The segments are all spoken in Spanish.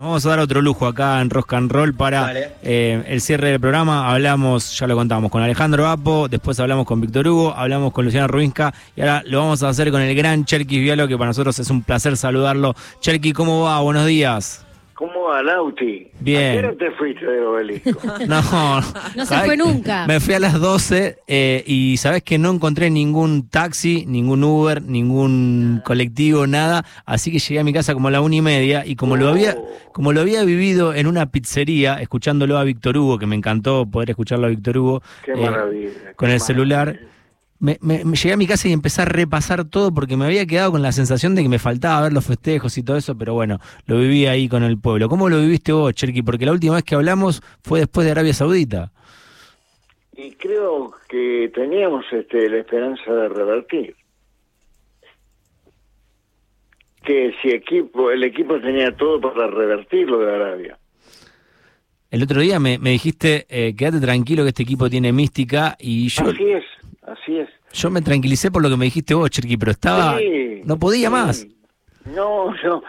Vamos a dar otro lujo acá en Rock and Roll para eh, el cierre del programa. Hablamos, ya lo contamos, con Alejandro Apo, después hablamos con Víctor Hugo, hablamos con Luciana Rubinska y ahora lo vamos a hacer con el gran Cherky Vialo, que para nosotros es un placer saludarlo. Cherky, ¿cómo va? Buenos días. ¿Cómo va, Lauti? Bien. ¿A qué te fuiste del obelisco? No, No se fue nunca. Me fui a las 12 eh, y sabes que no encontré ningún taxi, ningún Uber, ningún colectivo, nada. Así que llegué a mi casa como a la una y media y como lo había, como lo había vivido en una pizzería, escuchándolo a Víctor Hugo, que me encantó poder escucharlo a Víctor Hugo Qué eh, maravilla. con qué el celular. Me- me llegué a mi casa y empecé a repasar todo porque me había quedado con la sensación de que me faltaba ver los festejos y todo eso, pero bueno, lo viví ahí con el pueblo. ¿Cómo lo viviste vos, Cherky? Porque la última vez que hablamos fue después de Arabia Saudita. Y creo que teníamos este, la esperanza de revertir. Que si equipo, el equipo tenía todo para revertir lo de Arabia. El otro día me, me dijiste, eh, quédate tranquilo que este equipo tiene mística y yo, Así es, así es. Yo me tranquilicé por lo que me dijiste vos, Cherky, pero estaba, Sí, no podía sí. más. No, no,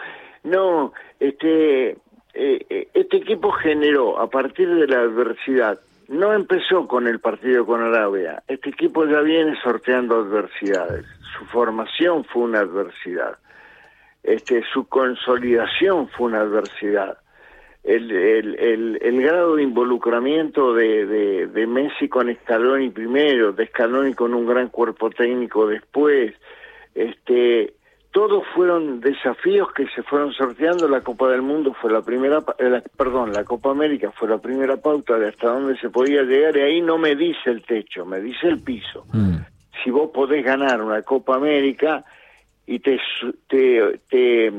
no. Este, eh, eh, este equipo generó a partir de la adversidad. No empezó con el partido con Arabia. Este equipo ya viene sorteando adversidades. Su formación fue una adversidad. Este, su consolidación fue una adversidad. El, el, el, el grado de involucramiento de, de, de Messi con Scaloni primero, de Scaloni con un gran cuerpo técnico después, este, todos fueron desafíos que se fueron sorteando. La Copa del Mundo fue la primera, eh, la- perdón, la Copa América fue la primera pauta de hasta dónde se podía llegar y ahí no me dice el techo, me dice el piso. Mm, Si vos podés ganar una Copa América y te, te, te,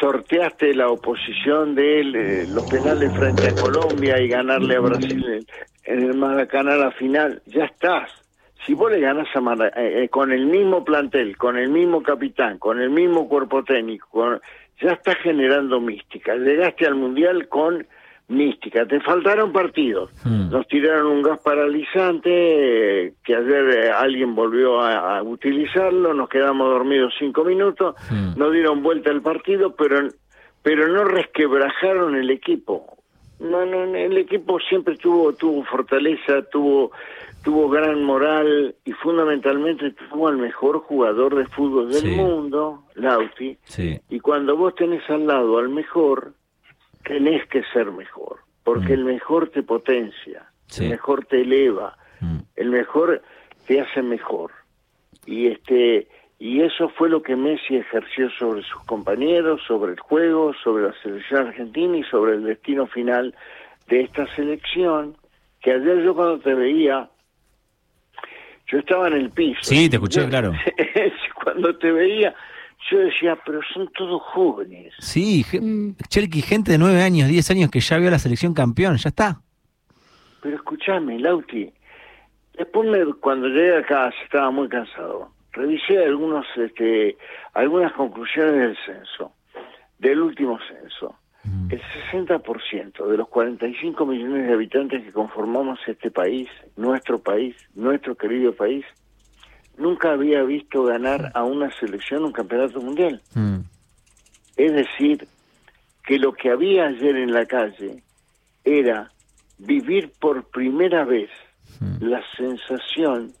sorteaste la oposición de él, eh, los penales frente a Colombia y ganarle a Brasil en, el Maracaná la final, ya estás. Si vos le ganás a eh, eh, con el mismo plantel, con el mismo capitán, con el mismo cuerpo técnico, con- ya estás generando mística. Llegaste al Mundial con mística. Te faltaron partidos. Mm. Nos tiraron un gas paralizante eh, que ayer eh, alguien volvió a, a utilizarlo. Nos quedamos dormidos cinco minutos. Mm. No dieron vuelta al partido, pero pero no resquebrajaron el equipo. No, no, no, el equipo siempre tuvo tuvo fortaleza, tuvo tuvo gran moral y fundamentalmente tuvo al mejor jugador de fútbol del Sí. mundo, Lauti. sí. Y cuando vos tenés al lado al mejor, tenés que ser mejor, porque Mm. el mejor te potencia, Sí. el mejor te eleva, Mm. el mejor te hace mejor. Y este y eso fue lo que Messi ejerció sobre sus compañeros, sobre el juego, sobre la selección argentina y sobre el destino final de esta selección, que ayer yo cuando te veía yo estaba en el piso. Sí, te escuché, claro. cuando te veía yo decía, pero son todos jóvenes. Sí, ge- Mm. Cherky, gente de 9 años, 10 años que ya vio a la selección campeón, ya está. Pero escúchame, Lauti, después me- cuando llegué acá estaba muy cansado. Revisé algunos, este, algunas conclusiones del censo, del último censo. Mm. El 60% de los 45 millones de habitantes que conformamos este país, nuestro país, nuestro querido país, nunca había visto ganar a una selección un campeonato mundial. Mm. Es decir, que lo que había ayer en la calle era vivir por primera vez Mm. la sensación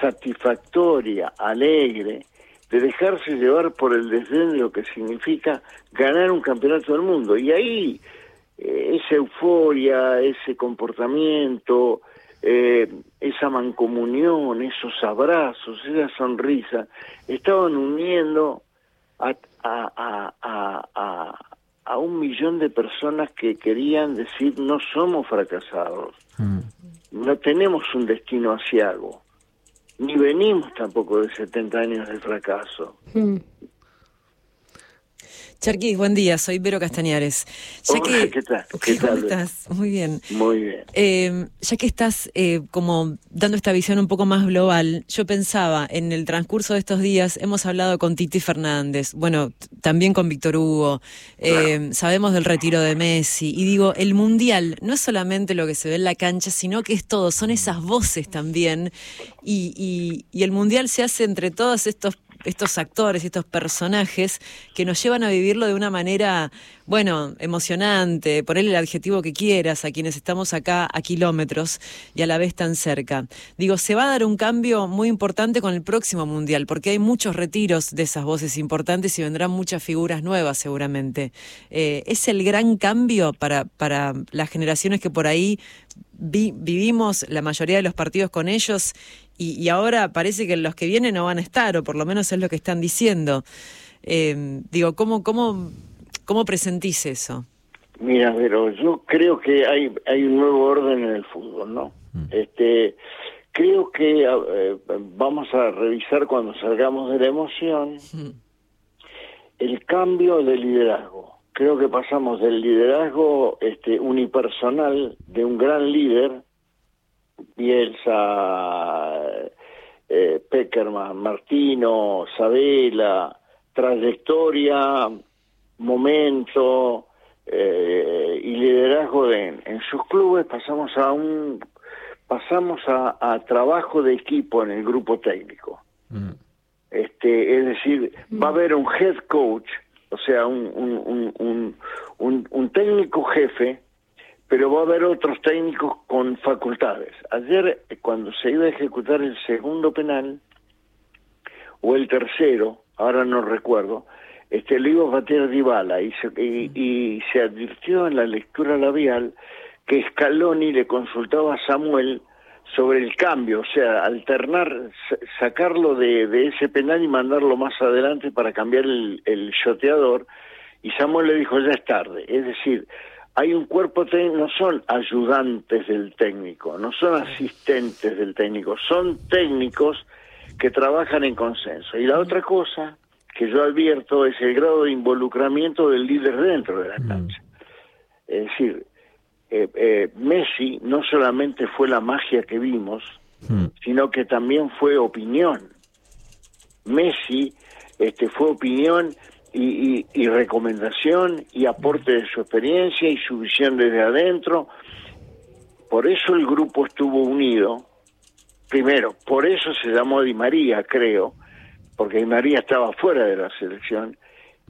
satisfactoria, alegre, de dejarse llevar por el desdén de lo que significa ganar un campeonato del mundo. Y ahí eh, esa euforia, ese comportamiento, eh, esa mancomunión, esos abrazos, esa sonrisa, estaban uniendo a, a, a, a, a- a un millón de personas que querían decir no somos fracasados, Mm. no tenemos un destino asiago, ni venimos tampoco de 70 años de fracaso. Mm. Charqui, buen día, soy Vero Castañares. Ya Hola, que, ¿qué tal? ¿Qué- ¿Qué ¿Cómo tal? estás? Muy bien. Muy bien. Eh, ya que estás eh, como dando esta visión un poco más global, yo pensaba, en el transcurso de estos días hemos hablado con Titi Fernández, bueno, también con Víctor Hugo, eh, sabemos del retiro de Messi, y digo, el Mundial no es solamente lo que se ve en la cancha, sino que es todo, son esas voces también, y, y- y el Mundial se hace entre todos estos estos actores, estos personajes que nos llevan a vivirlo de una manera, bueno, emocionante, ponerle el adjetivo que quieras a quienes estamos acá a kilómetros y a la vez tan cerca. Digo, se va a dar un cambio muy importante con el próximo Mundial, porque hay muchos retiros de esas voces importantes y vendrán muchas figuras nuevas seguramente. Eh, ¿Es el gran cambio para, para las generaciones que por ahí vivimos la mayoría de los partidos con ellos y, ahora parece que los que vienen no van a estar, o por lo menos es lo que están diciendo. Eh, digo, ¿cómo, cómo, ¿cómo presentís eso? Mira, pero yo creo que hay, hay un nuevo orden en el fútbol, ¿no? Mm. Este, creo que eh, vamos a revisar cuando salgamos de la emoción mm. el cambio de liderazgo creo que pasamos del liderazgo este, unipersonal de un gran líder, Bielsa, eh, Peckerman, Martino, Sabela, trayectoria, momento eh, y liderazgo en sus clubes, pasamos a un pasamos a, trabajo de equipo en el grupo técnico. Mm. Este, es decir, va a haber un head coach o sea, un, un, un, un, técnico jefe, pero va a haber otros técnicos con facultades. Ayer, cuando se iba a ejecutar el segundo penal, o el tercero, ahora no recuerdo, este, le iba a bater Dybala y se, y, se advirtió en la lectura labial que Scaloni le consultaba a Samuel sobre el cambio, o sea, alternar, sacarlo de, ese penal y mandarlo más adelante para cambiar el, el shoteador. Y Samuel le dijo, ya es tarde. Es decir, hay un cuerpo técnico, no son ayudantes del técnico, no son asistentes del técnico, son técnicos que trabajan en consenso. Y la otra cosa que yo advierto es el grado de involucramiento del líder dentro de la cancha. Es decir, eh, eh, Messi no solamente fue la magia que vimos, sino que también fue opinión. Messi este, fue opinión y, recomendación y aporte de su experiencia y su visión desde adentro. Por eso el grupo estuvo unido. Primero, por eso se llamó Di María, creo, porque Di María estaba fuera de la selección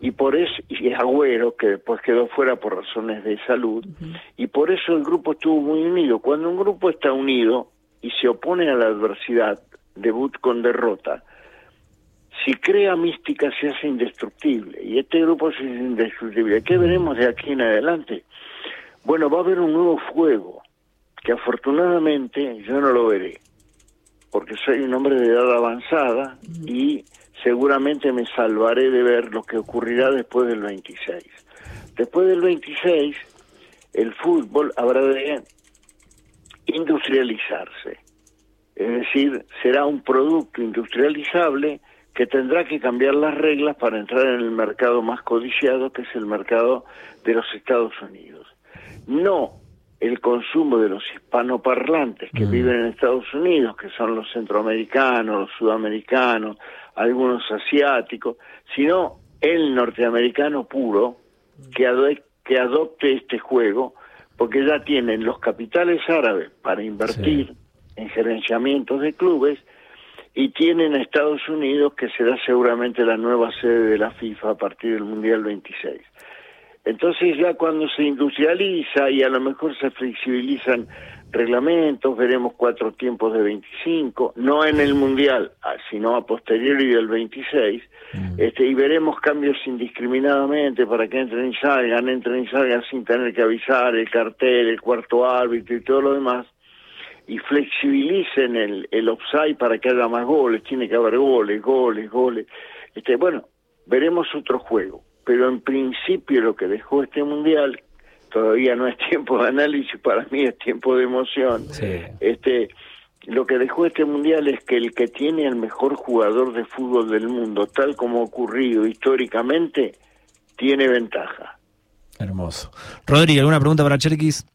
y por eso y Agüero que después quedó fuera por razones de salud y por eso el grupo estuvo muy unido cuando un grupo está unido y se opone a la adversidad debut con derrota si crea mística se hace indestructible y este grupo es indestructible ¿qué veremos de aquí en adelante? bueno va a haber un nuevo fuego que afortunadamente yo no lo veré porque soy un hombre de edad avanzada y seguramente me salvaré de ver lo que ocurrirá después del 26. Después del 26, el fútbol habrá de industrializarse. Es decir, será un producto industrializable que tendrá que cambiar las reglas para entrar en el mercado más codiciado, que es el mercado de los Estados Unidos. No el consumo de los hispanoparlantes que mm. viven en Estados Unidos, que son los centroamericanos, los sudamericanos, algunos asiáticos, sino el norteamericano puro que, que adopte este juego, porque ya tienen los capitales árabes para invertir en gerenciamientos de clubes y tienen a Estados Unidos que será seguramente la nueva sede de la FIFA a partir del Mundial 26. Entonces ya cuando se industrializa y a lo mejor se flexibilizan reglamentos, veremos cuatro tiempos de 25, no en el Mundial, ah, sino a posteriori del 26, mm. este, y veremos cambios indiscriminadamente para que entren y salgan, entren y salgan sin tener que avisar el cartel, el cuarto árbitro y todo lo demás, y flexibilicen el, el offside para que haya más goles, tiene que haber goles, goles, goles. Este, bueno, veremos otro juego pero en principio lo que dejó este mundial todavía no es tiempo de análisis para mí es tiempo de emoción. Este lo que dejó este mundial es que el que tiene el mejor jugador de fútbol del mundo tal como ha ocurrido históricamente tiene ventaja. Hermoso. Rodri alguna pregunta para Cherkis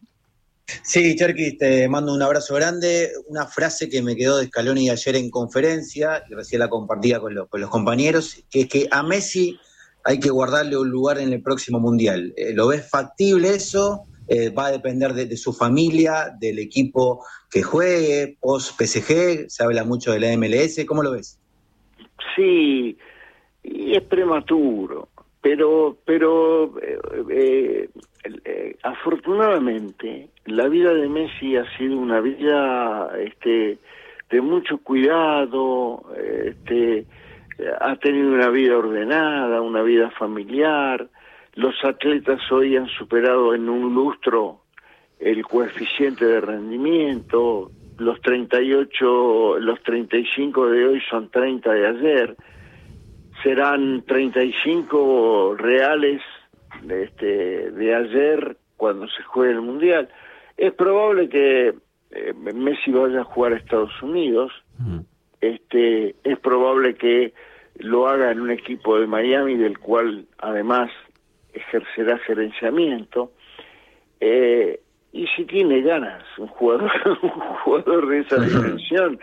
Sí, Cherkis, te mando un abrazo grande. Una frase que me quedó de Scaloni ayer en conferencia, y recién la compartía con, los compañeros, que es que a Messi hay que guardarle un lugar en el próximo Mundial. Eh, ¿Lo ves factible eso? Eh, va a depender de, su familia, del equipo que juegue, post PSG, se habla mucho de la MLS, ¿cómo lo ves? Sí, y es prematuro, pero, pero eh, eh, eh, afortunadamente la vida de Messi ha sido una vida este, de mucho cuidado, este, ha tenido una vida ordenada, una vida familiar. Los atletas hoy han superado en un lustro el coeficiente de rendimiento, los 38, los 35 de hoy son 30 de ayer, serán 35 reales este, de ayer cuando se juegue el Mundial. Es probable que eh, Messi vaya a jugar a Estados Unidos, este, es probable que lo haga en un equipo de Miami del cual además ejercerá gerenciamiento. Eh, y si tiene ganas un jugador un jugador de esa dimensión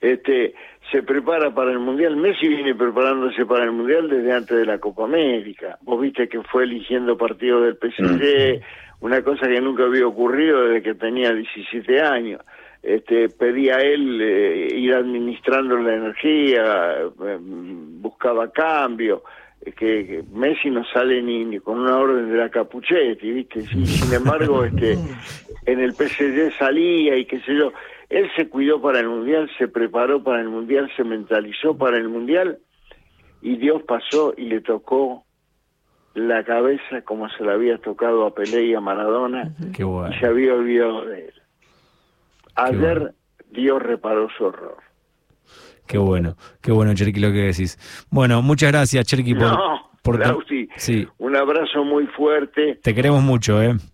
este se prepara para el mundial. Messi viene preparándose para el mundial desde antes de la Copa América. Vos viste que fue eligiendo partidos del PSG una cosa que nunca había ocurrido desde que tenía 17 años. Este pedía él eh, ir administrando la energía eh, buscaba cambio. Que, Messi no sale ni, con una orden de la Capuchetti, ¿viste? sin embargo, este, en el PSG salía y qué sé yo. Él se cuidó para el Mundial, se preparó para el Mundial, se mentalizó para el Mundial y Dios pasó y le tocó la cabeza como se le había tocado a Pelé y a Maradona y se había olvidado de él. Ayer Dios reparó su horror. Qué bueno, qué bueno, Cherky, lo que decís. Bueno, muchas gracias, Cherky, por... No, por sí. un abrazo muy fuerte. Te queremos mucho, ¿eh?